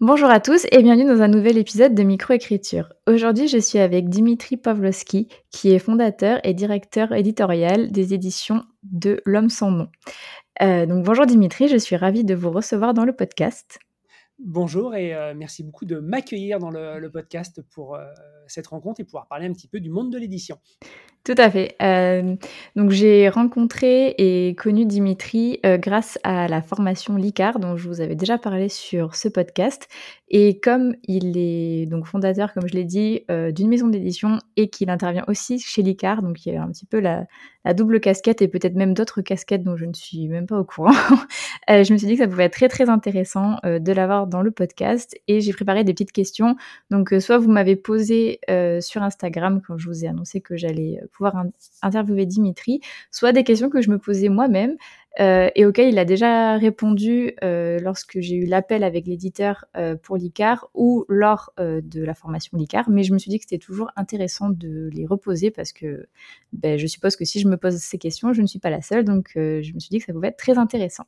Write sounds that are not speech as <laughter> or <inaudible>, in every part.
Bonjour à tous et bienvenue dans un nouvel épisode de Microécriture. Aujourd'hui, je suis avec Dimitri Pavlovski, qui est fondateur et directeur éditorial des éditions de L'Homme sans nom. Euh, donc bonjour Dimitri, je suis ravie de vous recevoir dans le podcast. Bonjour et euh, merci beaucoup de m'accueillir dans le, podcast pour euh, cette rencontre et pouvoir parler un petit peu du monde de l'édition. Tout à fait. Euh, donc j'ai rencontré et connu Dimitri grâce à la formation LICAR dont je vous avais déjà parlé sur ce podcast. Et comme il est donc fondateur, comme je l'ai dit, d'une maison d'édition et qu'il intervient aussi chez LICAR, donc il y a un petit peu la, la double casquette et peut-être même d'autres casquettes dont je ne suis même pas au courant, <laughs> je me suis dit que ça pouvait être très très intéressant de l'avoir dans le podcast et j'ai préparé des petites questions. Donc, euh, soit vous m'avez posé euh, sur Instagram quand je vous ai annoncé que j'allais euh, pouvoir interviewer Dimitri, soit des questions que je me posais moi-même et auquel il a déjà répondu euh, lorsque j'ai eu l'appel avec l'éditeur euh, pour l'ICAR ou lors de la formation l'ICAR. Mais je me suis dit que c'était toujours intéressant de les reposer parce que ben, je suppose que si je me pose ces questions, je ne suis pas la seule. Donc je me suis dit que ça pouvait être très intéressant.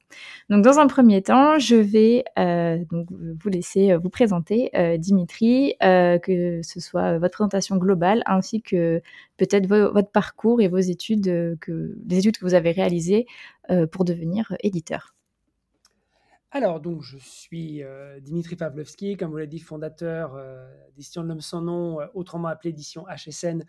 Donc dans un premier temps, je vais vous laisser vous présenter Dimitri, que ce soit votre présentation globale ainsi que peut-être votre parcours et vos études, les études que vous avez réalisées euh, pour devenir éditeur alors, donc, je suis euh, Dimitri Pavlovski, comme vous l'avez dit, fondateur euh, d'édition de l'homme sans nom, autrement appelée édition HSN,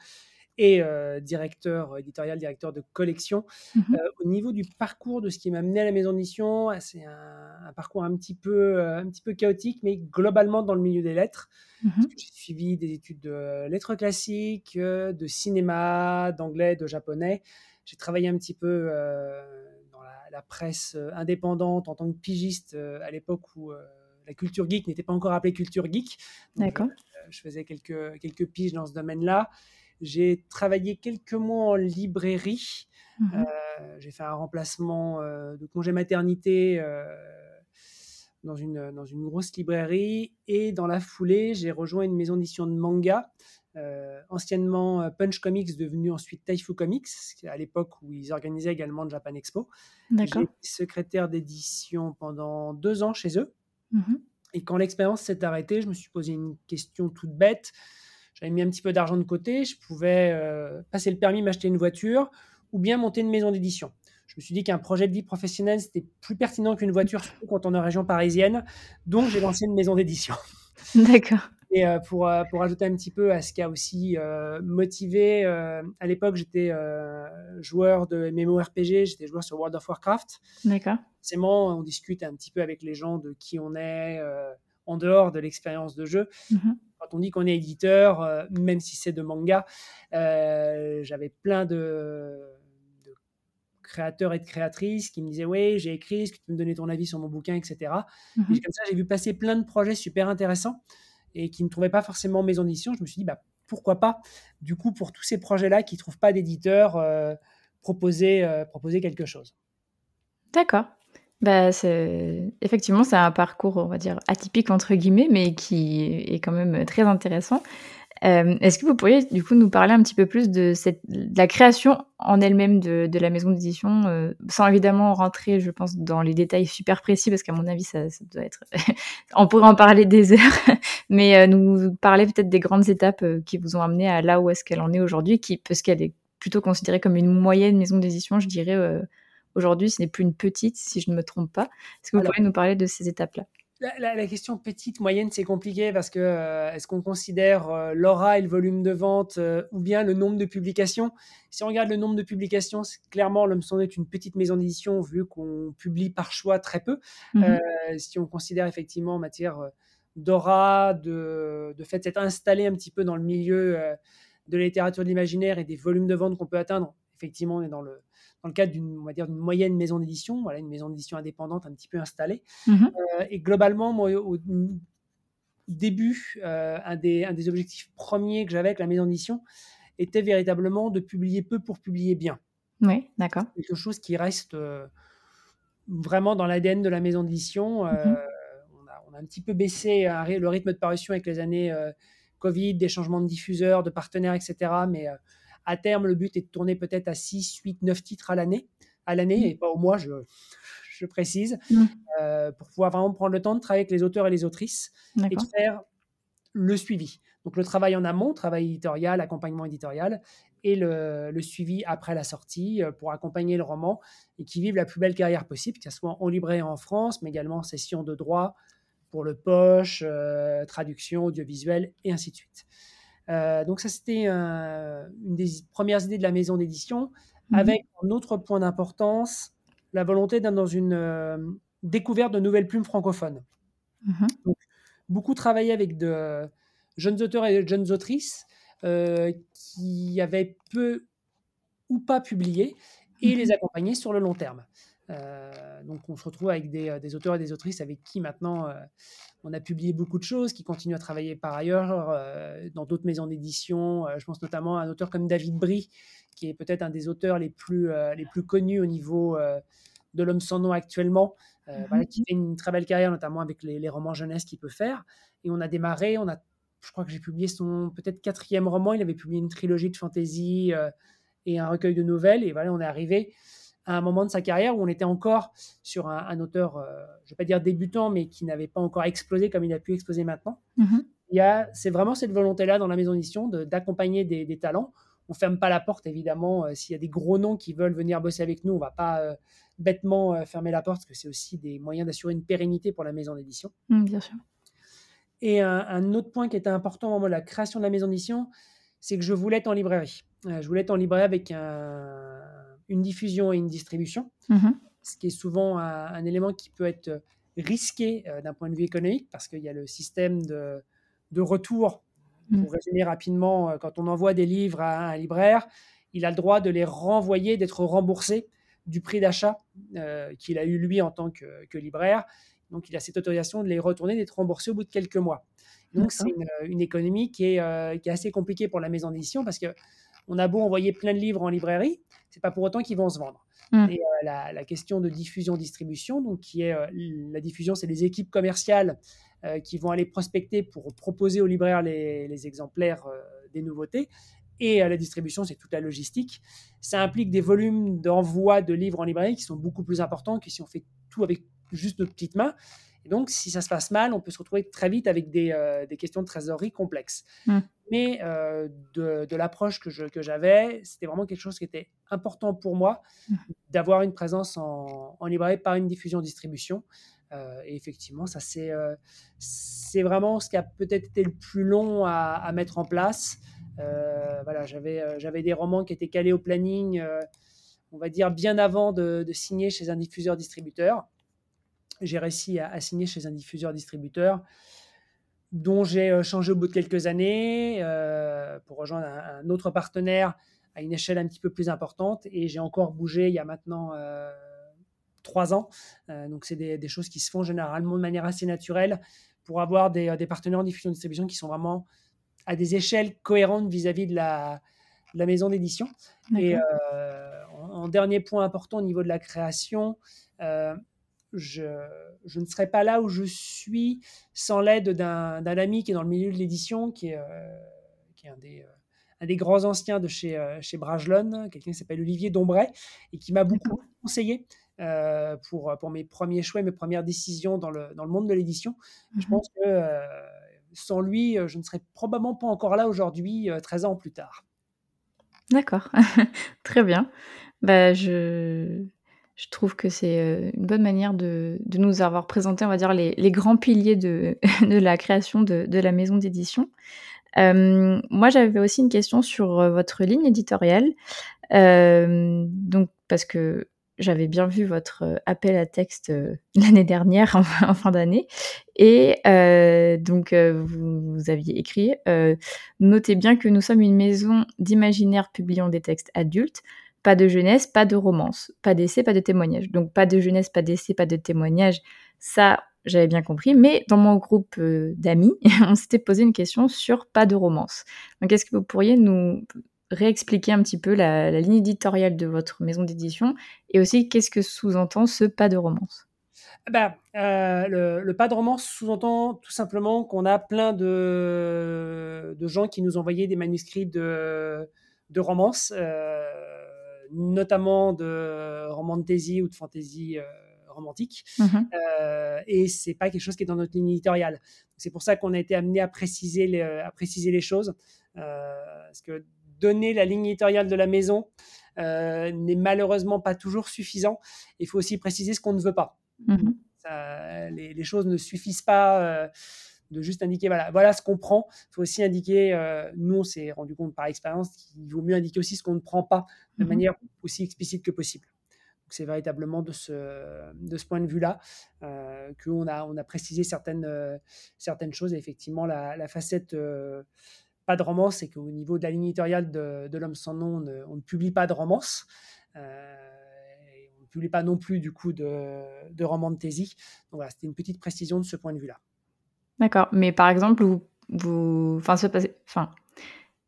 et directeur éditorial, directeur de collection. Mhm. au niveau du parcours de ce qui m'a mené à la maison d'édition, c'est un, parcours un petit, peu, un petit peu chaotique, mais globalement dans le milieu des lettres. Mhm. J'ai suivi des études de lettres classiques, de cinéma, d'anglais, de japonais. J'ai travaillé un petit peu la presse euh, indépendante en tant que pigiste euh, à l'époque où euh, la culture geek n'était pas encore appelée culture geek. D'accord. Je, faisais quelques, quelques piges dans ce domaine-là. J'ai travaillé quelques mois en librairie. Mhm. j'ai fait un remplacement de congé maternité dans, une, dans une grosse librairie. Et dans la foulée, j'ai rejoint une maison d'édition de manga euh, anciennement euh, Punch Comics, devenu ensuite Taifu Comics, à l'époque où ils organisaient également le Japan Expo. J'ai été secrétaire d'édition pendant deux ans chez eux. Mhm. Et quand l'expérience s'est arrêtée, je me suis posé une question toute bête. J'avais mis un petit peu d'argent de côté, je pouvais euh, passer le permis, m'acheter une voiture ou bien monter une maison d'édition. Je me suis dit qu'un projet de vie professionnel, c'était plus pertinent qu'une voiture, surtout quand on est en région parisienne. Donc, j'ai lancé une maison d'édition. D'accord. Et euh, pour, euh, pour ajouter un petit peu à ce qui a aussi euh, motivé, à l'époque, j'étais joueur de MMORPG, j'étais joueur sur World of Warcraft. D'accord. Forcément, on discute un petit peu avec les gens de qui on est en dehors de l'expérience de jeu. Mhm. Quand on dit qu'on est éditeur, même si c'est de manga, j'avais plein de, créateurs et de créatrices qui me disaient Oui, j'ai écrit, est-ce que tu peux me donner ton avis sur mon bouquin, etc. Et comme ça, j'ai vu passer plein de projets super intéressants et qui ne trouvaient pas forcément maison d'édition, je me suis dit, bah, pourquoi pas, du coup, pour tous ces projets-là qui ne trouvent pas d'éditeur, euh, proposer, euh, proposer quelque chose. D'accord. Bah, effectivement, c'est un parcours, on va dire, atypique, entre guillemets, mais qui est quand même très intéressant. Euh, est-ce que vous pourriez du coup nous parler un petit peu plus de, cette, la création en elle-même de, de, la maison d'édition, euh, sans évidemment rentrer, je pense, dans les détails super précis, parce qu'à mon avis, ça, ça, doit être, <laughs> on pourrait en parler des heures, <laughs> mais euh, nous parler peut-être des grandes étapes qui vous ont amené à là où est-ce qu'elle en est aujourd'hui, qui, parce qu'elle est plutôt considérée comme une moyenne maison d'édition, je dirais. aujourd'hui, ce n'est plus une petite, si je ne me trompe pas. Est-ce que vous pourriez nous parler de ces étapes-là? La, question petite, moyenne, c'est compliqué parce que euh, est-ce qu'on considère euh, l'aura et le volume de vente euh, ou bien le nombre de publications? Si on regarde le nombre de publications, clairement, l'homme son est une petite maison d'édition vu qu'on publie par choix très peu. Mhm. si on considère effectivement en matière d'aura, de, de fait d'être installé un petit peu dans le milieu de la littérature de l'imaginaire et des volumes de vente qu'on peut atteindre, effectivement, on est dans le, dans le cadre d'une, dire, d'une moyenne maison d'édition, voilà, une maison d'édition indépendante un petit peu installée. Mhm. Euh, et globalement, moi, au, début, euh, un, des, un des objectifs premiers que j'avais avec la maison d'édition était véritablement de publier peu pour publier bien. Oui, d'accord. Quelque chose qui reste, euh, vraiment dans l'ADN de la maison d'édition. Mmh on, a, on, a, un petit peu baissé le rythme de parution avec les années Covid, des changements de diffuseurs, de partenaires, etc. Mais à terme, le but est de tourner peut-être à 6, 8, 9 titres à l'année, à l'année mmh. et pas au mois, je, je précise, mmh. pour pouvoir vraiment prendre le temps de travailler avec les auteurs et les autrices et de faire le suivi. Donc le travail en amont, travail éditorial, accompagnement éditorial, et le, suivi après la sortie euh, pour accompagner le roman et qui vivent la plus belle carrière possible, que ce soit en librairie en France, mais également en session de droit pour le poche, euh, traduction, audiovisuel, et ainsi de suite. Euh, donc ça, c'était une des premières idées de la maison d'édition, mmh avec un autre point d'importance, la volonté d'être dans une découverte de nouvelles plumes francophones. Mmh donc, beaucoup travaillé avec de jeunes auteurs et de jeunes autrices euh, qui avaient peu ou pas publié et les mhm. accompagner sur le long terme. Euh, donc on se retrouve avec des, des, auteurs et des autrices avec qui maintenant euh, on a publié beaucoup de choses, qui continuent à travailler par ailleurs dans d'autres maisons d'édition. je pense notamment à un auteur comme David Brie, qui est peut-être un des auteurs les plus, les plus connus au niveau de l'homme sans nom actuellement, mhm. qui fait une très belle carrière, notamment avec les, les romans jeunesse qu'il peut faire. Et on a démarré, on a je crois que j'ai publié son peut-être quatrième roman. Il avait publié une trilogie de fantasy euh, et un recueil de nouvelles. Et voilà, on est arrivé à un moment de sa carrière où on était encore sur un, auteur, euh, je ne vais pas dire débutant, mais qui n'avait pas encore explosé comme il a pu exploser maintenant. Mm-hmm. Il y a, c'est vraiment cette volonté-là dans la maison d'édition d'accompagner des, talents. On ferme pas la porte, évidemment. Euh, s'il y a des gros noms qui veulent venir bosser avec nous, on va pas bêtement fermer la porte, parce que c'est aussi des moyens d'assurer une pérennité pour la maison d'édition. Mm, bien sûr. Et un, autre point qui était important au moment de la création de la maison d'édition, c'est que je voulais être en librairie. Euh, je voulais être en librairie avec une diffusion et une distribution, mmh ce qui est souvent un, élément qui peut être risqué euh, d'un point de vue économique, parce qu'il y a le système de, retour. Pour mmh. résumer rapidement, euh, quand on envoie des livres à un libraire, il a le droit de les renvoyer, d'être remboursé du prix d'achat qu'il a eu lui en tant que libraire. Donc, il a cette autorisation de les retourner, d'être remboursé au bout de quelques mois. Donc, c'est une, économie qui est, euh, qui est, assez compliquée pour la maison d'édition parce qu'on a beau envoyer plein de livres en librairie, c'est pas pour autant qu'ils vont se vendre. Mmh. Et euh, la, question de diffusion-distribution, donc qui est euh, la diffusion, c'est les équipes commerciales qui vont aller prospecter pour proposer aux libraires les, les exemplaires des nouveautés. Et la distribution, c'est toute la logistique. Ça implique des volumes d'envoi de livres en librairie qui sont beaucoup plus importants que si on fait tout avec juste notre petite main. Et donc, si ça se passe mal, on peut se retrouver très vite avec des, euh, des questions de trésorerie complexes. Mmh. Mais euh, de, de l'approche que, je, que j'avais, c'était vraiment quelque chose qui était important pour moi, mmh. d'avoir une présence en, en, librairie par une diffusion-distribution. Euh, et effectivement, ça c'est, c'est vraiment ce qui a peut-être été le plus long à, à mettre en place. voilà, j'avais, j'avais des romans qui étaient calés au planning, on va dire bien avant de, de signer chez un diffuseur-distributeur j'ai réussi à, signer chez un diffuseur-distributeur dont j'ai euh, changé au bout de quelques années euh, pour rejoindre un, autre partenaire à une échelle un petit peu plus importante. Et j'ai encore bougé il y a maintenant euh, trois ans. donc, c'est des, choses qui se font généralement de manière assez naturelle pour avoir des, partenaires en diffusion-distribution qui sont vraiment à des échelles cohérentes vis-à-vis de, la, maison d'édition. Et en, dernier point important au niveau de la création, je, ne serais pas là où je suis sans l'aide d'un ami qui est dans le milieu de l'édition, qui est, euh, qui est un, des, euh, un, des, grands anciens de chez, euh, chez Bragelonne, quelqu'un qui s'appelle Olivier Dombray, et qui m'a beaucoup conseillé pour, pour mes premiers choix, mes premières décisions dans le, dans le monde de l'édition. Je mmh pense que sans lui, je ne serais probablement pas encore là aujourd'hui, 13 ans plus tard. D'accord, <laughs> très bien. Bah, je, je trouve que c'est euh, une bonne manière de, nous avoir présenté, on va dire, les, grands piliers de, <laughs> la création de, la maison d'édition. Euh, moi, j'avais aussi une question sur euh, votre ligne éditoriale. donc, parce que j'avais bien vu votre appel à texte <laughs> l'année dernière, <laughs> en, fin d'année. Et donc, vous, vous, aviez écrit Notez bien que nous sommes une maison d'imaginaire publiant des textes adultes. Pas de jeunesse, pas de romance, pas d'essai, pas de témoignage. Donc pas de jeunesse, pas d'essai, pas de témoignage. Ça, j'avais bien compris. Mais dans mon groupe euh, d'amis, <laughs> on s'était posé une question sur pas de romance. Donc est-ce que vous pourriez nous réexpliquer un petit peu la, ligne éditoriale de votre maison d'édition et aussi qu'est-ce que sous-entend ce pas de romance? Bah, le, pas de romance sous-entend tout simplement qu'on a plein de, de gens qui nous envoyaient des manuscrits de, de romance, notamment de romans de ou de fantasy romantique. Mhm. Euh, et c'est pas quelque chose qui est dans notre ligne éditoriale. C'est pour ça qu'on a été amené à préciser les, à préciser les choses. Euh, parce que donner la ligne éditoriale de la maison euh, n'est malheureusement pas toujours suffisant. Il faut aussi préciser ce qu'on ne veut pas. Mhm. les, choses ne suffisent pas de juste indiquer voilà, voilà ce qu'on prend. Il faut aussi indiquer, nous on s'est rendu compte par expérience qu'il vaut mieux indiquer aussi ce qu'on ne prend pas de mhm. manière aussi explicite que possible c'est véritablement de ce, de ce point de vue-là euh, qu'on a, on a précisé certaines, euh, certaines choses. effectivement, la, facette euh, pas de romance, c'est qu'au niveau de la ligne éditoriale de, de L'Homme sans nom, on ne, publie pas de romance. on ne publie pas non plus du coup de, de romans de thésy. Donc voilà, c'était une petite précision de ce point de vue-là. D'accord. Mais par exemple, vous, vous, enfin, enfin,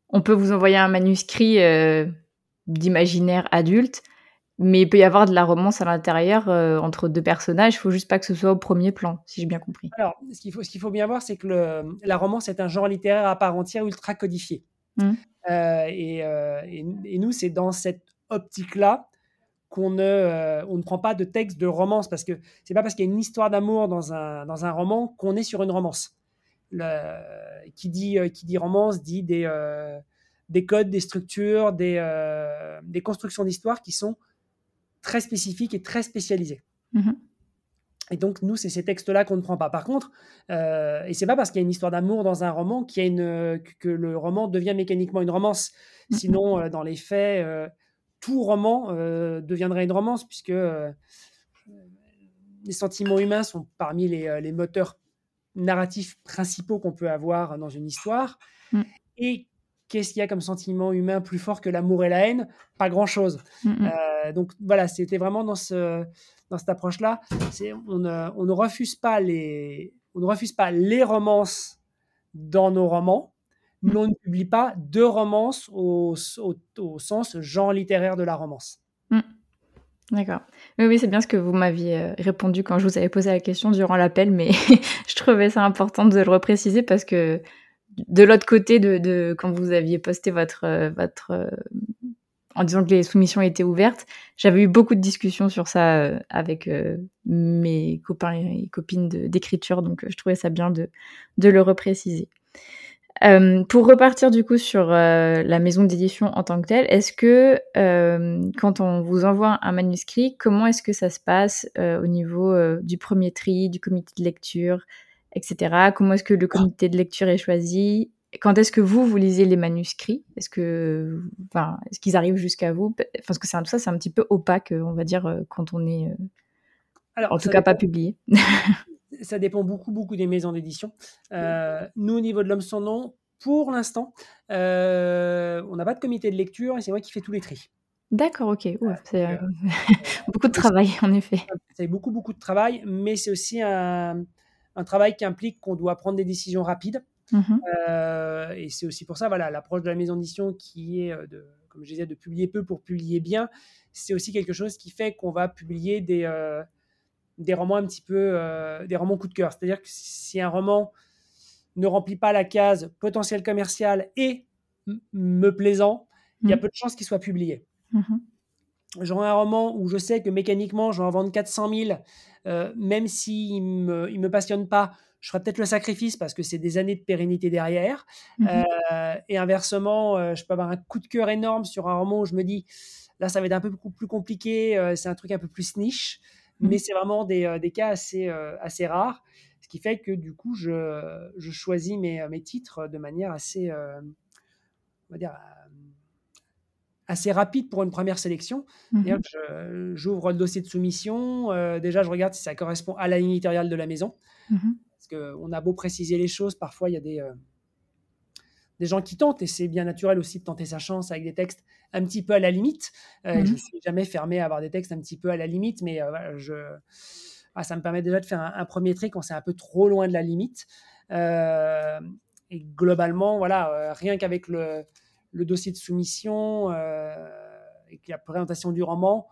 on peut vous envoyer un manuscrit d'imaginaire adulte mais il peut y avoir de la romance à l'intérieur euh, entre deux personnages. Il faut juste pas que ce soit au premier plan, si j'ai bien compris. Alors, ce qu'il faut, ce qu'il faut bien voir, c'est que le, la romance est un genre littéraire à part entière ultra codifié. Mmh. Euh, euh, et, et, nous, c'est dans cette optique-là qu'on ne, on ne prend pas de texte de romance parce que c'est pas parce qu'il y a une histoire d'amour dans un, dans un roman qu'on est sur une romance. Le, qui, dit, qui dit romance dit des, des codes, des structures, des, des constructions d'histoire qui sont très spécifique et très spécialisé. Mhm. Et donc, nous, c'est ces textes-là qu'on ne prend pas. Par contre, euh, et c'est pas parce qu'il y a une histoire d'amour dans un roman qu'il y a une, que le roman devient mécaniquement une romance. Mhm. Sinon, euh, dans les faits, euh, tout roman euh, deviendrait une romance, puisque les sentiments humains sont parmi les, les moteurs narratifs principaux qu'on peut avoir dans une histoire. Mm. Et qu'est-ce qu'il y a comme sentiment humain plus fort que l'amour et la haine? Pas grand-chose. Mm, mm. Euh, donc voilà, c'était vraiment dans, ce, dans cette approche-là. On, on, ne refuse pas les, on ne refuse pas les romances dans nos romans, mais on ne publie pas de romances au, au, sens genre littéraire de la romance. D'accord. Oui, c'est bien ce que vous m'aviez euh, répondu quand je vous avais posé la question durant l'appel, mais <laughs> je trouvais ça important de le repréciser parce que de l'autre côté de, quand vous aviez posté votre euh, votre euh, en disant que les soumissions étaient ouvertes, j'avais eu beaucoup de discussions sur ça avec mes copains et copines d'écriture, donc je trouvais ça bien de, de le repréciser. Pour repartir du coup sur la maison d'édition en tant que telle, est-ce que quand on vous envoie un manuscrit, comment est-ce que ça se passe au niveau du premier tri, du comité de lecture etc. Comment est-ce que le comité de lecture est choisi? Quand est-ce que vous, vous lisez les manuscrits? Est-ce que, enfin, est-ce qu'ils arrivent jusqu'à vous? Parce que c'est tout ça, c'est un petit peu opaque, on va dire, euh, quand on est, euh, Alors, en tout cas, pas publié. <laughs> ça dépend beaucoup, beaucoup des maisons d'édition. Euh, nous, au niveau de l'homme sans nom, pour l'instant, on n'a pas de comité de lecture et c'est moi qui fais tous les tris. D'accord, ok. c'est <laughs> beaucoup de travail, en effet. <laughs> C'est beaucoup, beaucoup de travail, mais c'est aussi un, un travail qui implique qu'on doit prendre des décisions rapides. Mhm. Euh, et c'est aussi pour ça, voilà, l'approche de la maison d'édition qui est, euh, de, comme je disais, de publier peu pour publier bien, c'est aussi quelque chose qui fait qu'on va publier des, euh, des romans un petit peu, des romans coup de cœur. C'est-à-dire que si un roman ne remplit pas la case potentiel commercial et me plaisant, il y a mhm. peu de chances qu'il soit publié. Mhm. J'aurai un roman où je sais que mécaniquement, je vais en vendre 400 000 euh, même s'il ne me, il me passionne pas, je ferai peut-être le sacrifice parce que c'est des années de pérennité derrière. Mmh euh, et inversement, euh, je peux avoir un coup de cœur énorme sur un roman où je me dis, là, ça va être un peu plus compliqué, c'est un truc un peu plus niche, mmh mais c'est vraiment des, des, cas assez, assez rares. Ce qui fait que du coup, je, je choisis mes, mes, titres de manière assez, on va dire, assez rapide pour une première sélection. Mhm. J'ouvre le dossier de soumission. Euh, déjà, je regarde si ça correspond à la ligne éditoriale de la maison. Mhm. Parce qu'on a beau préciser les choses, parfois il y a des, euh, des gens qui tentent, et c'est bien naturel aussi de tenter sa chance avec des textes un petit peu à la limite. Euh, mhm. Je ne suis jamais fermé à avoir des textes un petit peu à la limite, mais je... Ah, ça me permet déjà de faire un, un premier tri quand c'est un peu trop loin de la limite. et globalement, voilà, rien qu'avec le le dossier de soumission et la présentation du roman,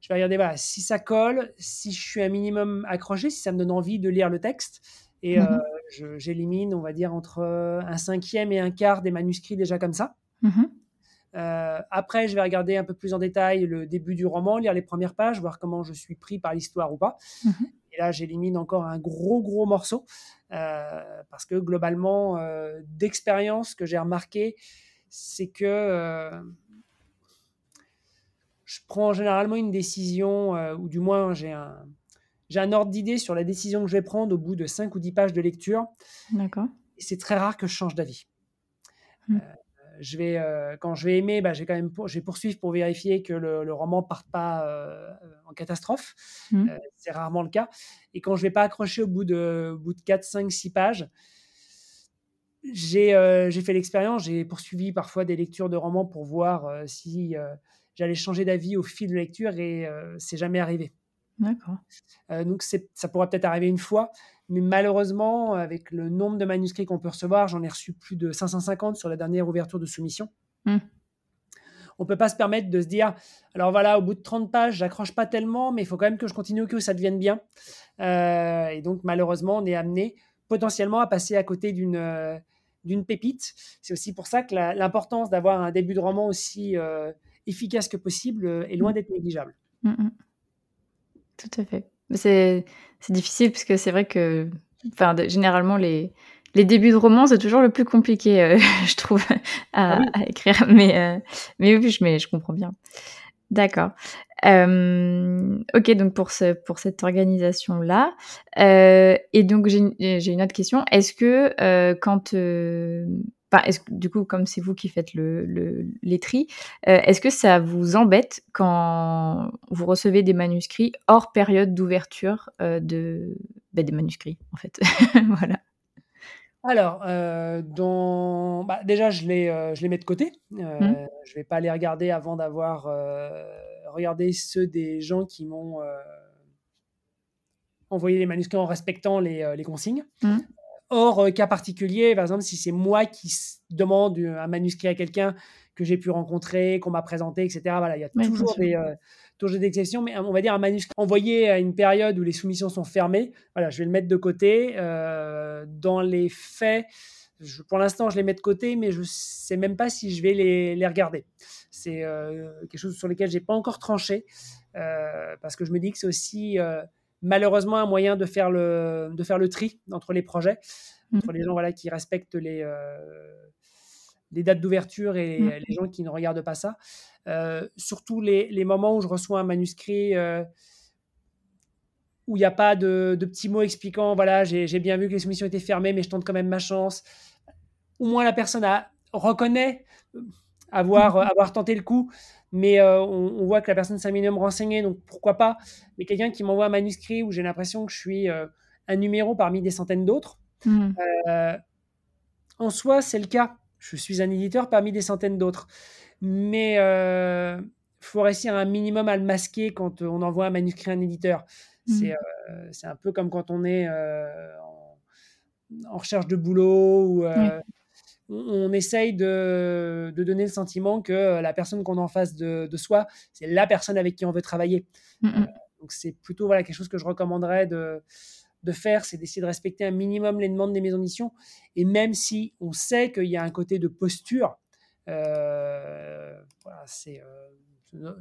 je vais regarder voilà, si ça colle, si je suis un minimum accroché, si ça me donne envie de lire le texte. Et mmh j'élimine, on va dire, entre un cinquième et un quart des manuscrits déjà comme ça. Mmh après, je vais regarder un peu plus en détail le début du roman, lire les premières pages, voir comment je suis pris par l'histoire ou pas. Mmh et là, j'élimine encore un gros, gros morceau. parce que globalement, d'expérience que j'ai remarqué, c'est que je prends généralement une décision, ou du moins j'ai un, j'ai un ordre d'idée sur la décision que je vais prendre au bout de 5 ou 10 pages de lecture. D'accord. Et c'est très rare que je change d'avis. Mmh. Euh, je vais, euh, quand je vais aimer, bah, j'ai quand même je vais poursuivre pour vérifier que le, roman ne parte pas euh, en catastrophe. Mmh. c'est rarement le cas. Et quand je ne vais pas accrocher au bout de, bout de 4, 5, 6 pages, j'ai fait l'expérience, j'ai poursuivi parfois des lectures de romans pour voir si j'allais changer d'avis au fil de lecture et c'est jamais arrivé. D'accord. Euh, donc ça pourrait peut-être arriver une fois, mais malheureusement, avec le nombre de manuscrits qu'on peut recevoir, j'en ai reçu plus de 550 sur la dernière ouverture de soumission. Mmh. On peut pas se permettre de se dire, alors voilà, au bout de 30 pages, j'accroche pas tellement, mais il faut quand même que je continue, que ça devienne bien. Euh, et donc malheureusement, on est amené potentiellement à passer à côté d'une euh, d'une pépite. C'est aussi pour ça que l'importance d'avoir un début de roman aussi efficace que possible est loin mmh. d'être négligeable. Mmh, tout à fait. C'est difficile parce que c'est vrai que enfin, généralement, les, les débuts de romans, c'est toujours le plus compliqué, euh, <laughs> je trouve, à, ah écrire. Mais, euh, mais oui, je, mais je comprends bien. D'accord. Euh, ok, donc pour, ce, pour cette organisation-là. et donc, j'ai une autre question. Est-ce que quand est-ce du coup, comme c'est vous qui faites le, les tri, euh, est-ce que ça vous embête quand vous recevez des manuscrits hors période d'ouverture euh, de, bah, des manuscrits, en fait? <laughs> Voilà. Alors, euh, dans... Bah, déjà, je les, je les mets de côté. Mmh. Je ne vais pas les regarder avant d'avoir regardé ceux des gens qui m'ont envoyé les manuscrits en respectant les, les consignes. Mmh. Or, euh, cas particulier, par exemple, si c'est moi qui demande un manuscrit à quelqu'un que j'ai pu rencontrer, qu'on m'a présenté, etc., voilà, il y a toujours, des, euh, toujours des exceptions, mais on va dire un manuscrit envoyé à une période où les soumissions sont fermées, voilà, je vais le mettre de côté. Euh, dans les faits, pour l'instant, je les mets de côté, mais je ne sais même pas si je vais les, les regarder. C'est quelque chose sur lequel je n'ai pas encore tranché, parce que je me dis que c'est aussi malheureusement un moyen de faire le, de faire le tri entre les projets, mmh. entre les gens voilà, qui respectent les, euh, les dates d'ouverture et mmh. les gens qui ne regardent pas ça. Euh, surtout les, les, moments où je reçois un manuscrit euh, où il n'y a pas de, de, petits mots expliquant voilà, j'ai bien vu que les soumissions étaient fermées, mais je tente quand même ma chance. Au moins la personne a, reconnaît avoir, mmh. avoir tenté le coup, mais euh, on, voit que la personne s'est un minimum renseignée, donc pourquoi pas. Mais quelqu'un qui m'envoie un manuscrit où j'ai l'impression que je suis euh, un numéro parmi des centaines d'autres, mmh. euh, en soi, c'est le cas. Je suis un éditeur parmi des centaines d'autres. Mais il faut réussir un minimum à le masquer quand on envoie un manuscrit à un éditeur. Mmh. C'est un peu comme quand on est en, recherche de boulot ou on, essaye de, donner le sentiment que la personne qu'on a en face de, soi, c'est la personne avec qui on veut travailler. Euh, donc c'est plutôt voilà, quelque chose que je recommanderais de, faire, c'est d'essayer de respecter un minimum les demandes des maisons d'édition. Et même si on sait qu'il y a un côté de posture, euh, c'est euh,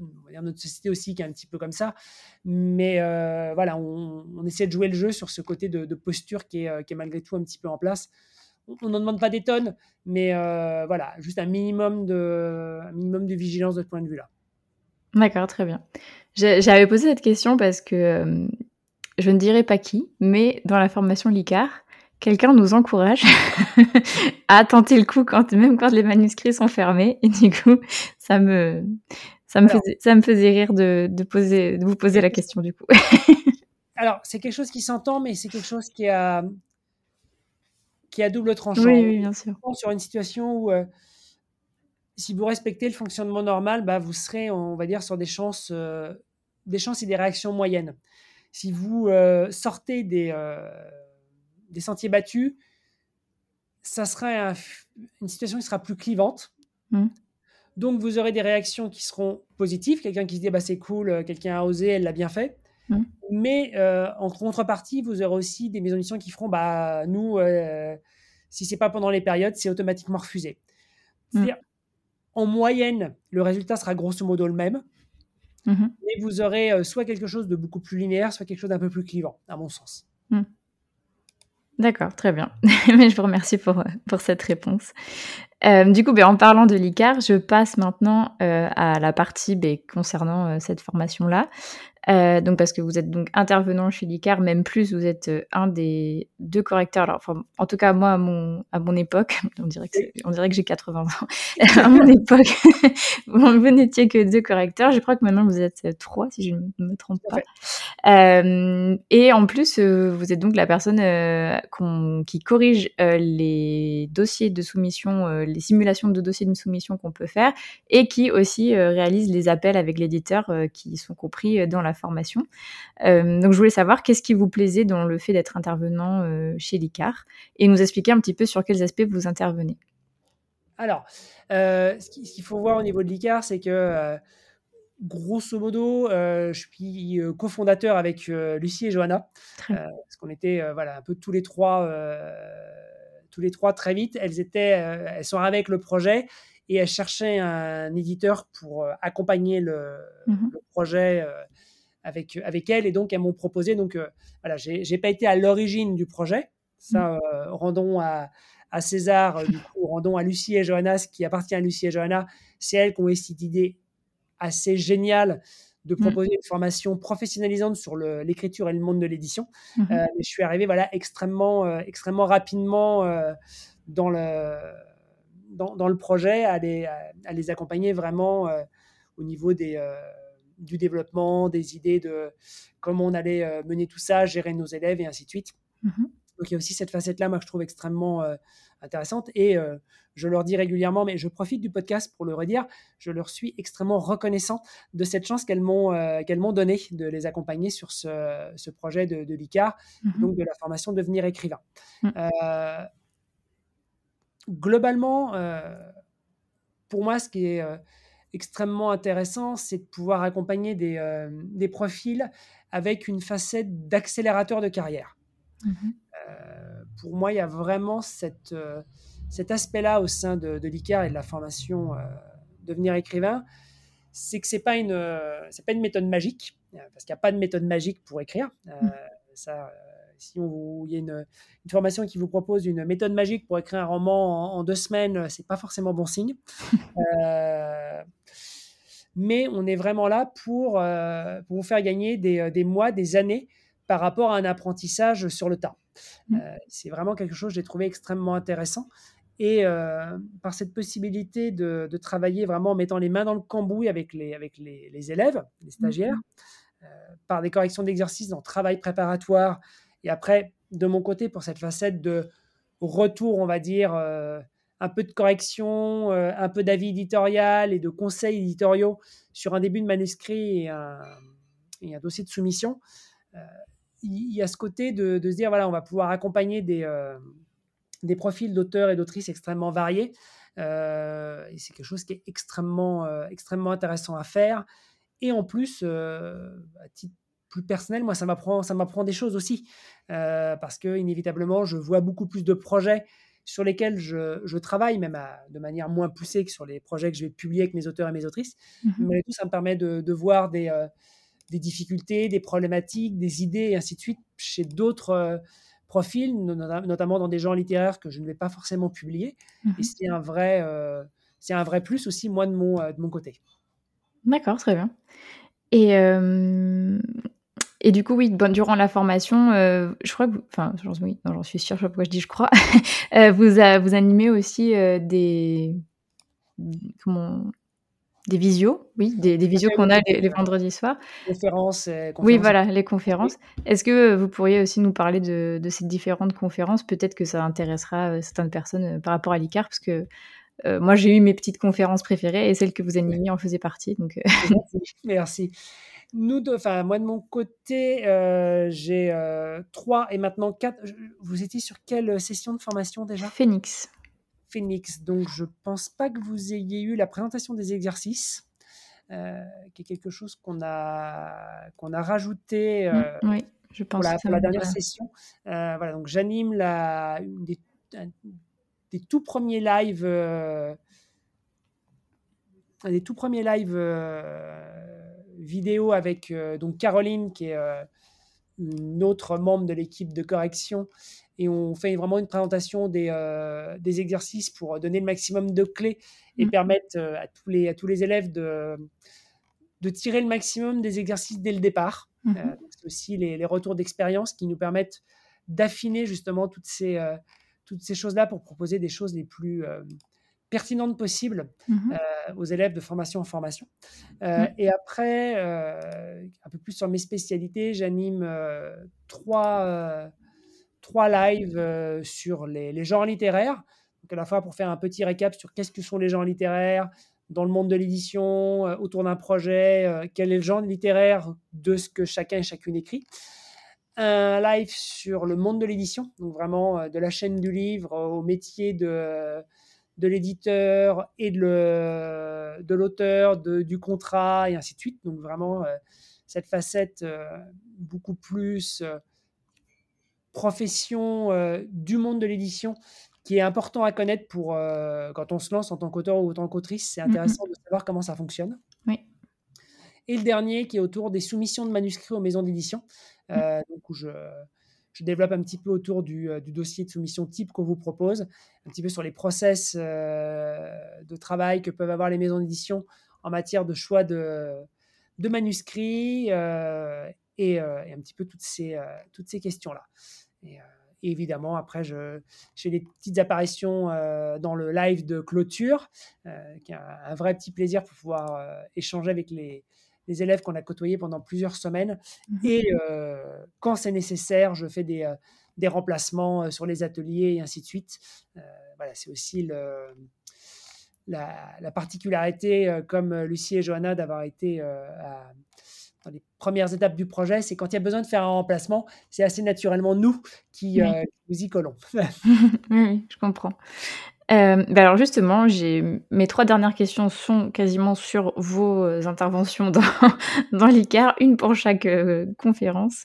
notre société aussi qui est un petit peu comme ça. Mais voilà, on, essaie de jouer le jeu sur ce côté de, posture qui est, qui est, malgré tout un petit peu en place on n'en demande pas des tonnes, mais euh, voilà, juste un minimum, de, minimum de vigilance de ce point de vue-là. D'accord, très bien. J'avais posé cette question parce que euh, je ne dirais pas qui, mais dans la formation LICAR, quelqu'un nous encourage <laughs> à tenter le coup quand, même quand les manuscrits sont fermés. Et du coup, ça me, ça me, faisait, ça me faisait rire de, poser, de vous poser la question du coup. <laughs> alors, c'est quelque chose qui s'entend, mais c'est quelque chose qui a, qui a double tranchant. Oui, bien sûr. Sur une situation où, euh, si vous respectez le fonctionnement normal, bah, vous serez, on va dire, sur des chances, euh, des chances et des réactions moyennes. Si vous euh, sortez des, des sentiers battus, ça sera une situation qui sera plus clivante. Mmh. Donc, vous aurez des réactions qui seront positives. Quelqu'un qui se dit bah, c'est cool, quelqu'un a osé, elle l'a bien fait. Mmh. Mais en contrepartie, vous aurez aussi des maisons d'édition qui feront bah, nous, si c'est pas pendant les périodes, c'est automatiquement refusé. C'est-à-dire, en moyenne, le résultat sera grosso modo le même. Mmh mais vous aurez soit quelque chose de beaucoup plus linéaire, soit quelque chose d'un peu plus clivant, à mon sens. D'accord, très bien. <laughs> je vous remercie pour, euh, pour cette réponse. Euh, du coup, ben, en parlant de l'ICAR, je passe maintenant euh, à la partie ben, concernant cette formation-là. Euh, donc parce que vous êtes donc intervenant chez l'ICAR, même plus, vous êtes euh, un des deux correcteurs. Alors, enfin, en tout cas, moi, à mon, à mon époque, <laughs> on dirait que, on dirait que j'ai 80 ans. <laughs> à mon époque, <laughs> vous n'étiez que deux correcteurs. Je crois que maintenant, vous êtes euh, trois, si je ne me trompe pas. Euh, et en plus, vous êtes donc la personne euh, qui corrige les dossiers de soumission, les simulations de dossiers de soumission qu'on peut faire, et qui aussi réalise les appels avec l'éditeur qui sont compris dans la formation. Euh, donc je voulais savoir qu'est-ce qui vous plaisait dans le fait d'être intervenant euh, chez l'ICAR et nous expliquer un petit peu sur quels aspects vous intervenez. Alors, euh, ce qu'il faut voir au niveau de l'ICAR, c'est que grosso modo, je suis cofondateur avec Lucie et Johanna, parce qu'on était voilà un peu tous les trois, tous les trois très vite. Elles étaient, elles sont avec le projet et elles cherchaient un éditeur pour accompagner le, mmh le projet avec, avec elle. Et donc, elles m'ont proposé. Donc, euh, voilà, j'ai pas été à l'origine du projet. Ça, mmh. euh, rendons à, à César, euh, du coup, <laughs> rendons à Lucie et Johanna, ce qui appartient à Lucie et Johanna. C'est elles qui ont eu cette idée assez géniale de mmh. proposer une formation professionnalisante sur l'écriture et le monde de l'édition. Mmh je suis arrivé voilà, extrêmement, extrêmement rapidement dans, le, dans, dans, le projet, à les, à, les accompagner vraiment au niveau des, du développement, des idées de comment on allait euh, mener tout ça, gérer nos élèves et ainsi de suite. Mhm. Donc il y a aussi cette facette-là, moi, que je trouve extrêmement euh, intéressante. Et euh, je leur dis régulièrement, mais je profite du podcast pour le redire, je leur suis extrêmement reconnaissant de cette chance qu'elles m'ont qu'elles m'ont donnée de les accompagner sur ce, ce projet de, de l'ICAR, mhm. donc de la formation Devenir écrivain. Mhm. globalement, pour moi, ce qui est extrêmement intéressant, c'est de pouvoir accompagner des, euh, des, profils avec une facette d'accélérateur de carrière. Mmh euh, pour moi, il y a vraiment cette, euh, cet aspect-là au sein de, de l'ICAR et de la formation devenir écrivain, c'est que ce n'est pas, une, pas une méthode magique, parce qu'il n'y a pas de méthode magique pour écrire. Mmh. Ça, si il y a une, formation qui vous propose une méthode magique pour écrire un roman en, deux semaines, c'est pas forcément bon signe. <laughs> Euh, mais on est vraiment là pour, euh, pour vous faire gagner des, euh, des, mois, des années par rapport à un apprentissage sur le tas. Mmh. c'est vraiment quelque chose que j'ai trouvé extrêmement intéressant. Et par cette possibilité de, de, travailler vraiment en mettant les mains dans le cambouis avec les, avec les, les élèves, les stagiaires, mmh. par des corrections d'exercices dans travail préparatoire et après, de mon côté, pour cette facette de retour, on va dire, euh, un peu de correction, euh, un peu d'avis éditorial et de conseils éditoriaux sur un début de manuscrit et un, dossier de soumission, euh, il y, a ce côté de, se dire, voilà, on va pouvoir accompagner des, des profils d'auteurs et d'autrices extrêmement variés. c'est quelque chose qui est extrêmement, extrêmement intéressant à faire. Et en plus, à titre plus personnel, moi, ça m'apprend, des choses aussi, euh, parce que inévitablement, je vois beaucoup plus de projets sur lesquels je, travaille, même de manière moins poussée que sur les projets que je vais publier avec mes auteurs et mes autrices. Mmh Mais tout, ça me permet de, voir des, euh, des, difficultés, des problématiques, des idées, et ainsi de suite, chez d'autres euh, profils, notamment dans des genres littéraires que je ne vais pas forcément publier. Et c'est un, vrai, c'est un vrai plus aussi, moi, de mon, de mon côté. D'accord, très bien. Et et du coup, oui, durant la formation, euh, je crois que, enfin, oui, j'en suis sûre, je sais pas pourquoi je dis je crois, <laughs> euh, vous, vous animez aussi euh, des, comment, des visios, oui, des, des visios qu'on a les, vendredis soirs. Conférences, conférences. Oui, voilà, les conférences. Est-ce que vous pourriez aussi nous parler de, de ces différentes conférences? Peut-être que ça intéressera certaines personnes par rapport à l'ICAR, parce que moi, j'ai eu mes petites conférences préférées et celle que vous animez en faisait partie. Donc, Merci. Nous, enfin, moi de mon côté, euh, j'ai euh, trois et maintenant quatre. Vous étiez sur quelle session de formation déjà? Phoenix. Phoenix. Donc, je pense pas que vous ayez eu la présentation des exercices, qui est quelque chose qu'on a, qu'on a rajouté. Mmh, oui, je pense pour la, dernière session. voilà, donc j'anime la, des, des, tout premiers lives, des tout premiers lives vidéo avec donc Caroline, qui est une autre membre de l'équipe de correction. Et on fait vraiment une présentation des, euh, des exercices pour donner le maximum de clés et mmh. permettre euh, à, tous les, à tous les élèves de, de tirer le maximum des exercices dès le départ. Mmh. Euh, c'est aussi les, les retours d'expérience qui nous permettent d'affiner justement toutes ces, toutes ces choses-là pour proposer des choses les plus pertinentes possibles mmh aux élèves de formation en formation. Et après, un peu plus sur mes spécialités, j'anime trois trois lives euh, sur les, genres littéraires. Donc à la fois pour faire un petit récap sur qu'est-ce que sont les genres littéraires dans le monde de l'édition, euh, autour d'un projet, euh, quel est le genre littéraire de ce que chacun et chacune écrit. Un live sur le monde de l'édition, donc vraiment de la chaîne du livre au métier de, de l'éditeur et de l'auteur, du contrat et ainsi de suite. Donc vraiment cette facette beaucoup plus profession euh, du monde de l'édition qui est important à connaître pour euh, quand on se lance en tant qu'auteur ou en tant qu'autrice. C'est mmh intéressant de savoir comment ça fonctionne. Oui. Et le dernier qui est autour des soumissions de manuscrits aux maisons d'édition, mmh. euh, où je, je, développe un petit peu autour du, du dossier de soumission type qu'on vous propose, un petit peu sur les process de travail que peuvent avoir les maisons d'édition en matière de choix de, manuscrits et, et, un petit peu toutes ces, toutes ces questions-là. Et, évidemment, après, je, fais des petites apparitions dans le live de clôture, qui est un, vrai petit plaisir pour pouvoir échanger avec les, les élèves qu'on a côtoyés pendant plusieurs semaines. Mmh et quand c'est nécessaire, je fais des, des, remplacements sur les ateliers et ainsi de suite. voilà, c'est aussi le, la, la, particularité, comme Lucie et Johanna, d'avoir été à dans les premières étapes du projet, c'est quand il y a besoin de faire un remplacement, c'est assez naturellement nous qui, euh, nous y collons. <laughs> oui, je comprends. Euh, bah alors justement, j'ai mes trois dernières questions sont quasiment sur vos interventions dans, <laughs> dans l'ICAR, une pour chaque euh, conférence.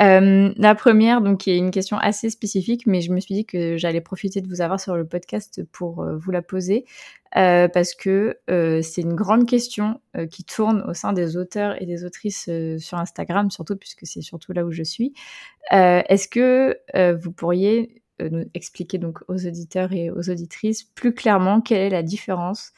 Euh, la première, donc, est une question assez spécifique, mais je me suis dit que j'allais profiter de vous avoir sur le podcast pour vous la poser. Euh, parce que euh, c'est une grande question euh, qui tourne au sein des auteurs et des autrices sur Instagram, surtout puisque c'est surtout là où je suis. Est-ce que vous pourriez nous expliquer donc aux auditeurs et aux auditrices plus clairement quelle est la différence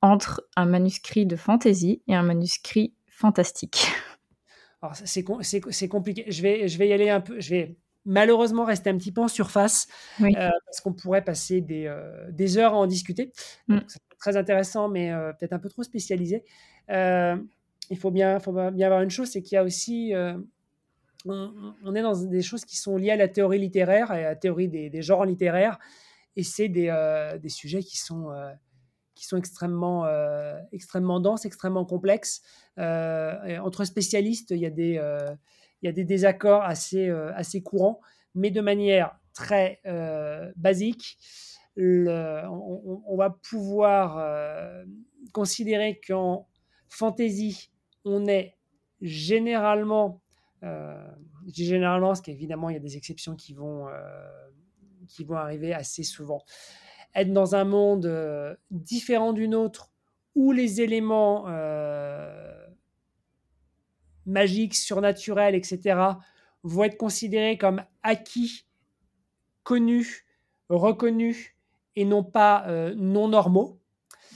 entre un manuscrit de fantasy et un manuscrit fantastique <laughs> Alors c'est compliqué. Je vais, je vais y aller un peu. Je vais malheureusement rester un petit peu en surface euh, parce qu'on pourrait passer des, euh, des, heures à en discuter. Mm. C'est très intéressant, mais euh, peut-être un peu trop spécialisé. il faut bien, faut bien avoir une chose, c'est qu'il y a aussi on, est dans des choses qui sont liées à la théorie littéraire et à la théorie des, genres littéraires, et c'est des, des, sujets qui sont, qui sont extrêmement, extrêmement denses, extrêmement complexes. entre spécialistes, il y a des, il y a des désaccords assez, euh, assez courants, mais de manière très euh, basique. on, va pouvoir euh, considérer qu'en fantasy, on est généralement, généralement, parce qu'évidemment, il y a des exceptions qui vont, qui vont arriver assez souvent, être dans un monde différent du nôtre où les éléments magiques, surnaturels, etc., vont être considérés comme acquis, connus, reconnus et non pas euh, non normaux.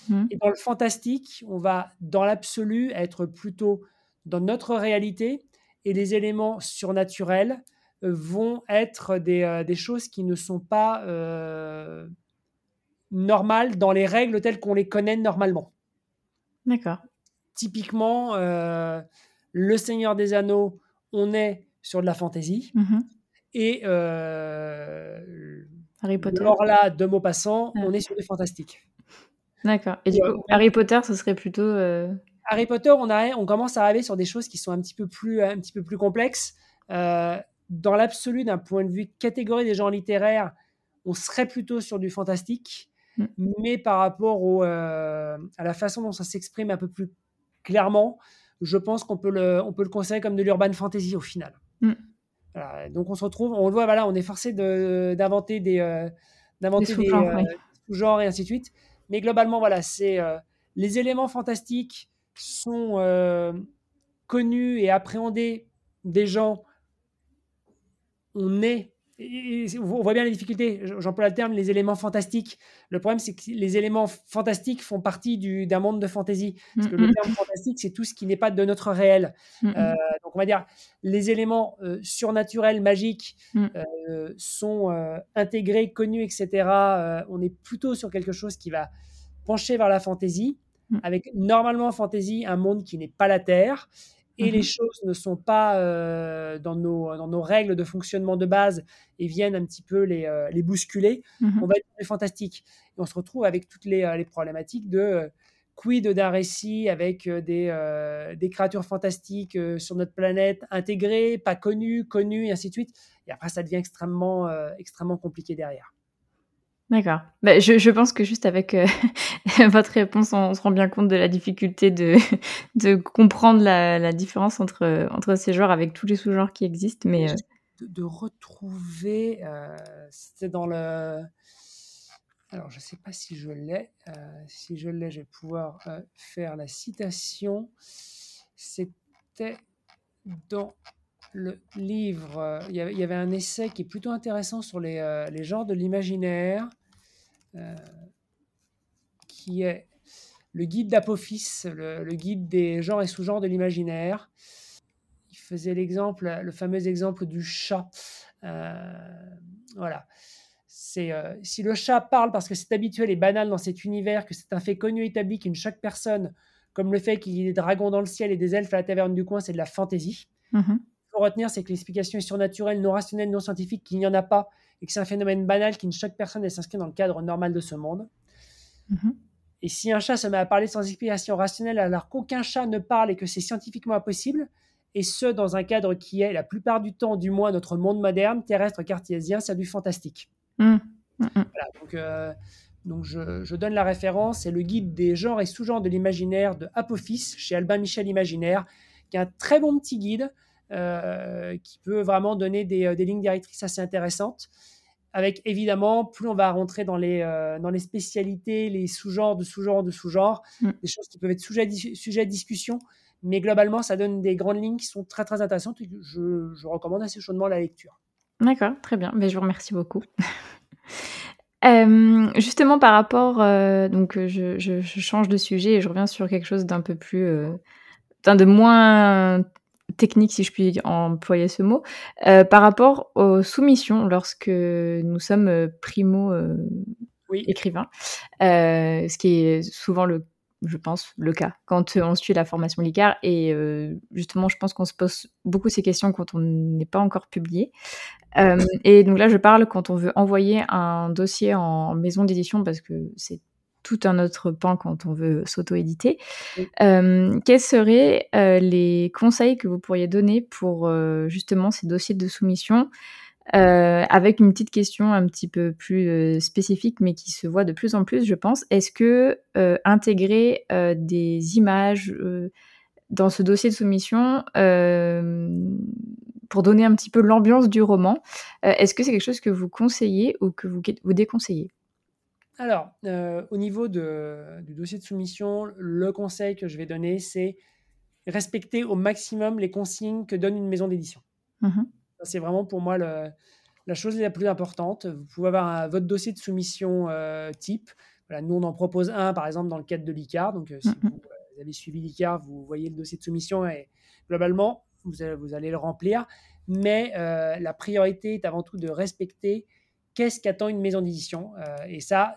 Mmh. Et dans le fantastique, on va dans l'absolu être plutôt dans notre réalité et les éléments surnaturels euh, vont être des, euh, des, choses qui ne sont pas normales dans les règles telles qu'on les connaît normalement. D'accord. Typiquement, le Seigneur des Anneaux, on est sur de la fantaisie. Mhm. Et euh, Harry Potter. Alors là, de mots passants, on est sur du fantastique. D'accord. Et du coup, Harry Potter, ce serait plutôt. Euh, Harry Potter, on, a, on commence à arriver sur des choses qui sont un petit peu plus, un petit peu plus complexes. Euh, dans l'absolu, d'un point de vue catégorie des genres littéraires, on serait plutôt sur du fantastique. mmh. mais par rapport au, à la façon dont ça s'exprime un peu plus clairement, je pense qu'on peut le, on peut le considérer comme de l'urban fantasy au final. Mmh. donc on se retrouve, on le voit, voilà, on est forcé d'inventer des, d'inventer des, sous-genres et ainsi de suite. Mais globalement, voilà, c'est les éléments fantastiques sont connus et appréhendés des gens. On est on voit bien les difficultés. J'emploie le terme les éléments fantastiques. Le problème, c'est que les éléments fantastiques font partie d'un monde de fantasy. Parce que le terme fantastique, c'est tout ce qui n'est pas de notre réel. Euh, donc, on va dire les éléments euh, surnaturels, magiques, mm. euh, sont intégrés, connus, etc. on est plutôt sur quelque chose qui va pencher vers la fantasy, mm. avec normalement fantasy un monde qui n'est pas la Terre et les mmh choses ne sont pas euh, dans, nos, dans nos règles de fonctionnement de base et viennent un petit peu les, euh, les bousculer, mmh on va être fantastique. Et on se retrouve avec toutes les, euh, les problématiques de quid d'un récit avec des, des créatures fantastiques sur notre planète intégrées, pas connues, connues, et ainsi de suite. Et après, ça devient extrêmement, extrêmement compliqué derrière. D'accord. Bah, je, je, pense que juste avec euh, <laughs> votre réponse, on, se rend bien compte de la difficulté de, <laughs> de comprendre la, la, différence entre, entre ces genres avec tous les sous-genres qui existent. Mais, euh, de, retrouver, euh, c'était dans le... Alors, je ne sais pas si je l'ai. si je l'ai, je vais pouvoir faire la citation. C'était dans le livre, il y avait un essai qui est plutôt intéressant sur les, les genres de l'imaginaire. Euh, qui est le guide d'Apophis, le, guide des genres et sous-genres de l'imaginaire. Il faisait l'exemple, le fameux exemple du chat. Euh, voilà. C'est euh, si le chat parle parce que c'est habituel et banal dans cet univers, que c'est un fait connu et établi qu'une chaque personne, comme le fait qu'il y ait des dragons dans le ciel et des elfes à la taverne du coin, c'est de la fantaisie. Ce qu'il faut retenir, c'est que l'explication est surnaturelle, non rationnelle, non scientifique, qu'il n'y en a pas et que c'est un phénomène banal qui ne choque personne et s'inscrit dans le cadre normal de ce monde. Mhm. Et si un chat se met à parler sans explication rationnelle alors qu'aucun chat ne parle et que c'est scientifiquement impossible, et ce dans un cadre qui est la plupart du temps, du moins notre monde moderne, terrestre, cartésien, c'est du fantastique. Mhm. Mhm. Voilà, donc, euh, donc je, je, donne la référence, c'est le guide des genres et sous-genres de l'imaginaire de Apophis chez Albin Michel Imaginaire, qui est un très bon petit guide qui peut vraiment donner des, euh, des, lignes directrices assez intéressantes. Avec évidemment, plus on va rentrer dans les, euh, dans les spécialités, les sous-genres de sous-genres de sous-genres, mm. des choses qui peuvent être sujet, sujet à discussion. Mais globalement, ça donne des grandes lignes qui sont très très intéressantes et je, je recommande assez chaudement la lecture. D'accord, très bien. Mais je vous remercie beaucoup. <laughs> justement, par rapport, donc je, je, je, change de sujet et je reviens sur quelque chose d'un peu plus, de moins technique, si je puis employer ce mot, euh, par rapport aux soumissions lorsque nous sommes euh, primo euh, écrivains, ce qui est souvent le je pense, le cas quand on suit la formation LICAR. Et justement, je pense qu'on se pose beaucoup ces questions quand on n'est pas encore publié. et donc là, je parle quand on veut envoyer un dossier en maison d'édition parce que c'est tout un autre pan quand on veut s'auto-éditer. Euh, quels seraient euh, les conseils que vous pourriez donner pour euh, justement ces dossiers de soumission avec une petite question un petit peu plus spécifique, mais qui se voit de plus en plus, je pense. Est-ce que intégrer des images dans ce dossier de soumission pour donner un petit peu l'ambiance du roman, est-ce que c'est quelque chose que vous conseillez ou que vous, vous déconseillez? Alors, euh, au niveau du dossier de soumission, le conseil que je vais donner, c'est respecter au maximum les consignes que donne une maison d'édition. Mmh c'est vraiment pour moi la chose la plus importante. Vous pouvez avoir votre dossier de soumission euh, type. Voilà, nous, on en propose un, par exemple, dans le cadre de l'ICAR. Donc, euh, si mmh vous, avez suivi l'ICAR, vous voyez le dossier de soumission et globalement, vous allez, le remplir. Mais la priorité est avant tout de respecter qu'est-ce qu'attend une maison d'édition. Euh, et ça,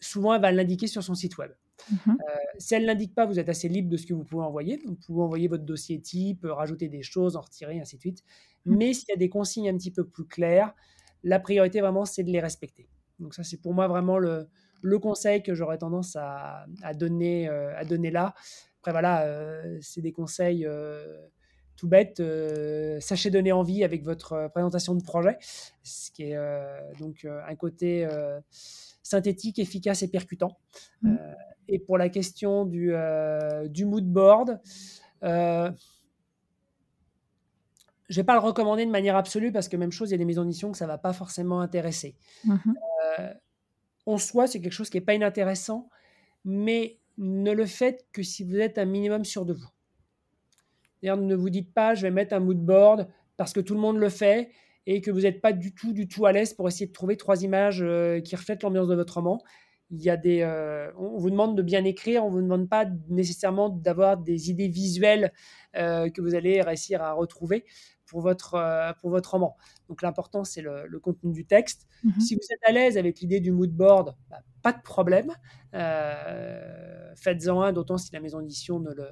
souvent, elle va l'indiquer sur son site web. Mhm. Euh, si elle ne l'indique pas, vous êtes assez libre de ce que vous pouvez envoyer. Vous pouvez envoyer votre dossier type, euh, rajouter des choses, en retirer, ainsi de suite. Mhm. Mais s'il y a des consignes un petit peu plus claires, la priorité vraiment, c'est de les respecter. Donc ça, c'est pour moi vraiment le, le conseil que j'aurais tendance à, à donner, à donner là. Après, voilà, c'est des conseils tout bête, sachez donner envie avec votre présentation de projet, ce qui est donc un côté synthétique, efficace et percutant. Mmh. et pour la question du, du mood board, je ne vais pas le recommander de manière absolue parce que même chose, il y a des maisons d'édition que ça ne va pas forcément intéresser. Mmh en soi, c'est quelque chose qui n'est pas inintéressant, mais ne le faites que si vous êtes un minimum sûr de vous. Ne vous dites pas, je vais mettre un mood board parce que tout le monde le fait et que vous n'êtes pas du tout, du tout à l'aise pour essayer de trouver trois images euh, qui reflètent l'ambiance de votre roman. Il y a des, euh, on vous demande de bien écrire, on vous demande pas nécessairement d'avoir des idées visuelles euh, que vous allez réussir à retrouver pour votre, pour votre roman. Donc l'important, c'est le, contenu du texte. Mhm. Si vous êtes à l'aise avec l'idée du mood board, bah, pas de problème. Faites-en un, d'autant si la maison d'édition ne le,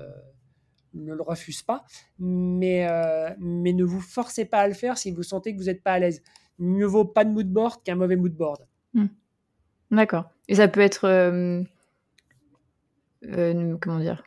ne le refuse pas, mais, euh, mais ne vous forcez pas à le faire si vous sentez que vous n'êtes pas à l'aise. Mieux vaut pas de mood board qu'un mauvais mood board. Hmm. D'accord. Et ça peut être. Euh, euh, comment dire?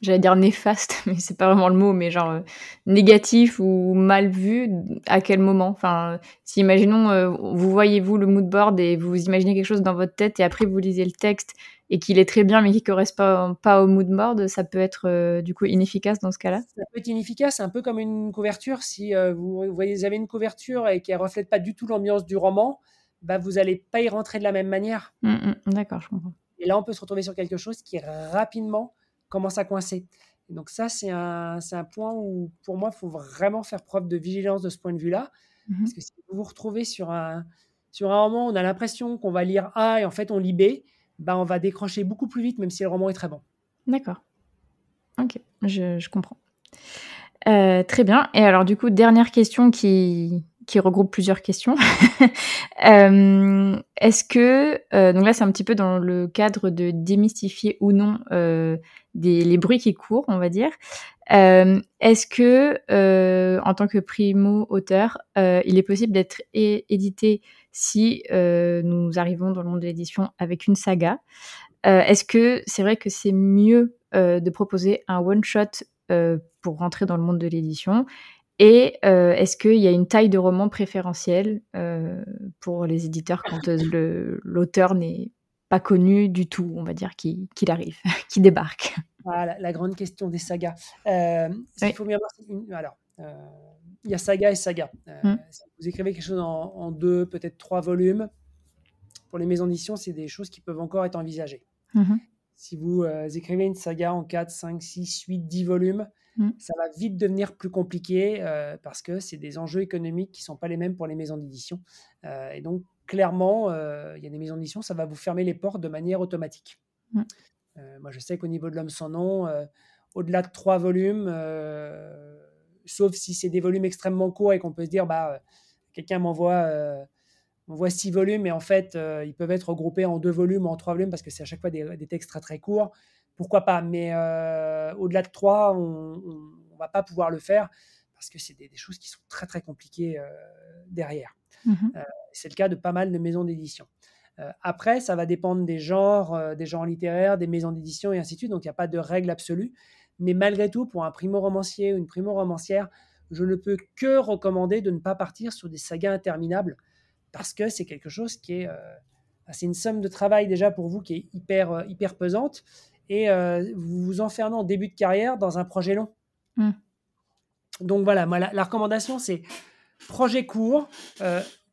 J'allais dire néfaste, <laughs> mais c'est pas vraiment le mot, mais genre négatif ou mal vu, à quel moment? Enfin, si imaginons, vous voyez vous le mood board et vous imaginez quelque chose dans votre tête et après vous lisez le texte et qu'il est très bien mais qui ne correspond pas au mood board, ça peut être euh, du coup inefficace dans ce cas-là? Ça peut être inefficace, c'est un peu comme une couverture. Si euh, vous, voyez, vous avez une couverture et qui ne reflète pas du tout l'ambiance du roman, bah, vous n'allez pas y rentrer de la même manière. Mmh, mmh, d'accord, je comprends. Et là, on peut se retrouver sur quelque chose qui rapidement commence à coincer. donc ça, c'est un, un, point où, pour moi, il faut vraiment faire preuve de vigilance de ce point de vue-là. Mmh Parce que si vous vous retrouvez sur un, sur un roman, on a l'impression qu'on va lire A et en fait on lit B, bah, on va décrocher beaucoup plus vite, même si le roman est très bon. D'accord. Ok, je, comprends. Euh, très bien. Et alors, du coup, dernière question qui, qui regroupe plusieurs questions. <laughs> Euh, est-ce que, euh, donc là, c'est un petit peu dans le cadre de démystifier ou non des, les bruits qui courent, on va dire. Est-ce que, en tant que primo-auteur, il est possible d'être édité si euh, nous arrivons dans le monde de l'édition avec une saga? Euh, est-ce que c'est vrai que c'est mieux euh, de proposer un one-shot pour rentrer dans le monde de l'édition? Et est-ce qu'il y a une taille de roman préférentielle pour les éditeurs quand l'auteur n'est pas connu du tout, on va dire, qu'il arrive, <laughs> qui débarque? Voilà, la grande question des sagas. Il faut bien voir. Alors, il y a saga et saga. Euh. Si vous écrivez quelque chose en, deux, peut-être trois volumes, pour les maisons d'édition, c'est des choses qui peuvent encore être envisagées. Mm-hmm. Si vous euh, écrivez une saga en 4, 5, 6, 8, 10 volumes, mm. ça va vite devenir plus compliqué euh, parce que c'est des enjeux économiques qui ne sont pas les mêmes pour les maisons d'édition. et donc, clairement, il y a des maisons d'édition, ça va vous fermer les portes de manière automatique. Mm. moi, je sais qu'au niveau de l'homme sans nom, au-delà de trois volumes, sauf si c'est des volumes extrêmement courts et qu'on peut se dire, bah, euh, quelqu'un m'envoie euh, voit six volumes et en fait, euh, ils peuvent être regroupés en deux volumes, en trois volumes, parce que c'est à chaque fois des, textes très très courts. Pourquoi pas Mais au-delà de trois, on ne va pas pouvoir le faire parce que c'est des, choses qui sont très très compliquées derrière. Mmh c'est le cas de pas mal de maisons d'édition. après, ça va dépendre des genres, des genres littéraires, des maisons d'édition et ainsi de suite. Donc, il n'y a pas de règle absolue. Mais malgré tout, pour un primo-romancier ou une primo-romancière, je ne peux que recommander de ne pas partir sur des sagas interminables parce que c'est quelque chose qui est. Euh, c'est une somme de travail déjà pour vous qui est hyper, euh, hyper pesante et euh, vous vous enfermez en début de carrière dans un projet long. Hmm. Donc voilà, la, recommandation, c'est projet court,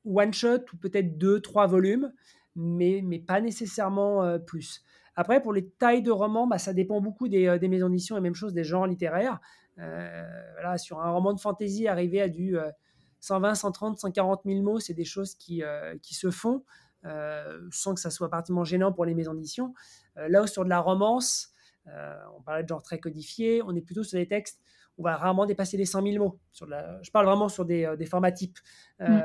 one shot ou peut-être deux, trois volumes, mais, mais pas nécessairement plus. Après, pour les tailles de romans, bah, ça dépend beaucoup des, euh, maisons d'édition et même chose des genres littéraires. Euh, sur un roman de fantasy, arriver à du 120, 130, 140 000 mots, c'est des choses qui, euh, qui se font sans que ça soit particulièrement gênant pour les maisons d'édition. là où sur de la romance, on parlait de genre très codifié, on est plutôt sur des textes on va rarement dépasser les 100 000 mots. Sur je parle vraiment sur des, formats types. Mm.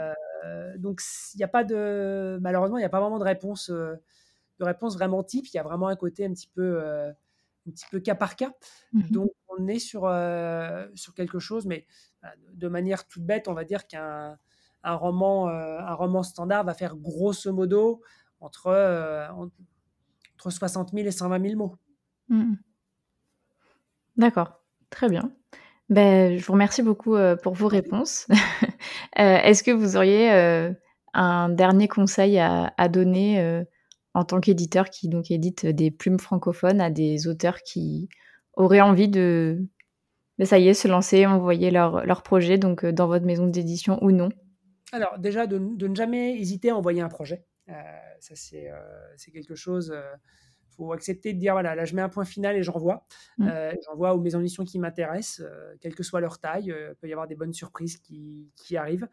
donc, il n'y a pas de. Malheureusement, il n'y a pas vraiment de réponse de réponse vraiment type. Il y a vraiment un côté un petit peu, euh, un petit peu cas par cas. Mmh Donc, on est sur, euh, sur quelque chose, mais bah, de manière toute bête, on va dire qu'un un roman, euh, un roman standard va faire grosso modo entre, entre 60 000 et 120 000 mots. Mmh D'accord, très bien. Ben, je vous remercie beaucoup pour vos réponses. <laughs> Est-ce que vous auriez un dernier conseil à, donner en tant qu'éditeur qui donc édite des plumes francophones à des auteurs qui auraient envie de, ben, se lancer, envoyer leur, leur projet donc dans votre maison d'édition ou non? Alors déjà de, ne jamais hésiter à envoyer un projet. ça c'est quelque chose faut accepter de dire voilà, là je mets un point final et j'envoie. Mmh. Euh, j'envoie aux maisons d'édition qui m'intéressent, euh, quelle que soit leur taille. Euh, il peut y avoir des bonnes surprises qui, qui arrivent.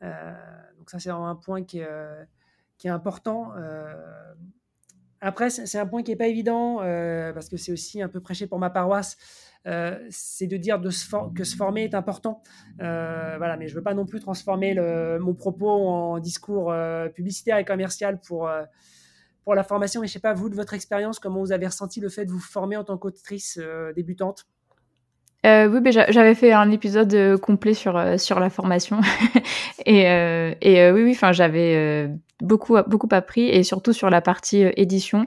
donc ça, c'est un point qui est, qui est important. après, c'est un point qui n'est pas évident parce que c'est aussi un peu prêché pour ma paroisse. C'est de dire que se former est important. voilà, mais je ne veux pas non plus transformer mon propos en discours publicitaire et commercial pour pour la formation. Mais je sais pas, vous, de votre expérience, comment vous avez ressenti le fait de vous former en tant qu'autrice euh, débutante? Euh, oui, ben, j'avais fait un épisode euh, complet sur sur la formation <laughs> et, et oui, oui, enfin j'avais beaucoup beaucoup appris et surtout sur la partie édition,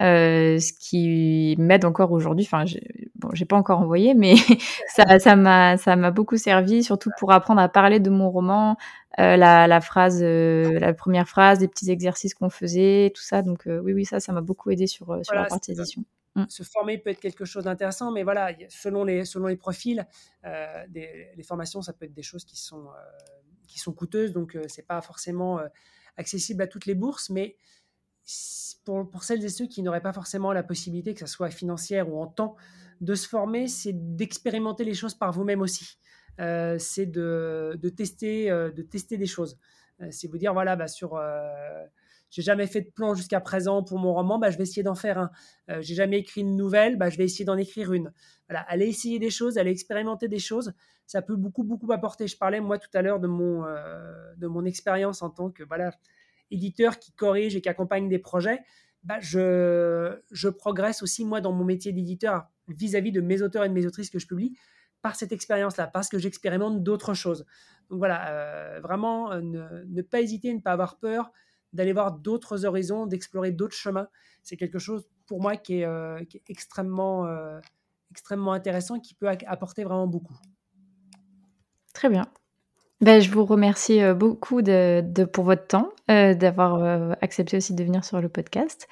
ce qui m'aide encore aujourd'hui. Enfin, bon, j'ai pas encore envoyé, mais <laughs> ça ça m'a ça m'a beaucoup servi, surtout pour apprendre à parler de mon roman, euh, la, phrase, euh, la première phrase, des petits exercices qu'on faisait, tout ça. Donc euh, oui, oui, ça, ça m'a beaucoup aidé sur, sur la partie édition. Mm. Se former peut être quelque chose d'intéressant, mais voilà, selon les, selon les profils, les formations, ça peut être des choses qui sont, qui sont coûteuses, donc c'est pas forcément accessible à toutes les bourses, mais pour, pour, celles et ceux qui n'auraient pas forcément la possibilité, que ce soit financière ou en temps, de se former, c'est d'expérimenter les choses par vous-même aussi. Euh, c'est de, tester, euh, de tester des choses. Euh, c'est vous dire, voilà, bah, sur j'ai jamais fait de plan jusqu'à présent pour mon roman, bah, je vais essayer d'en faire un. j'ai jamais écrit une nouvelle, bah, je vais essayer d'en écrire une. Voilà, aller essayer des choses, aller expérimenter des choses, ça peut beaucoup beaucoup apporter. Je parlais moi tout à l'heure de mon de mon expérience en tant que voilà éditeur qui corrige et qui accompagne des projets. Bah, je, je progresse aussi moi dans mon métier d'éditeur vis-à-vis de mes auteurs et de mes autrices que je publie par cette expérience-là, parce que j'expérimente d'autres choses. Donc voilà, euh, vraiment euh, ne, pas hésiter, ne pas avoir peur d'aller voir d'autres horizons, d'explorer d'autres chemins. C'est quelque chose pour moi qui est, euh, extrêmement, extrêmement intéressant qui peut apporter vraiment beaucoup. Très bien. Ben, je vous remercie beaucoup de, pour votre temps, d'avoir accepté aussi de venir sur le podcast.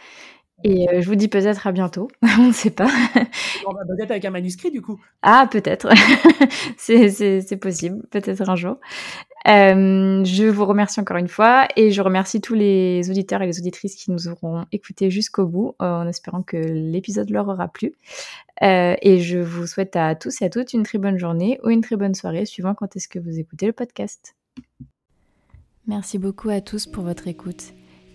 Et euh, je vous dis peut-être à bientôt, <laughs> on ne sait pas. peut-être avec un manuscrit du coup. Ah, peut-être. <laughs> c'est possible, peut-être un jour. Euh, je vous remercie encore une fois et je remercie tous les auditeurs et les auditrices qui nous auront écoutés jusqu'au bout euh, en espérant que l'épisode leur aura plu. et je vous souhaite à tous et à toutes une très bonne journée ou une très bonne soirée suivant quand est-ce que vous écoutez le podcast. Merci beaucoup à tous pour votre écoute.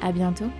À bientôt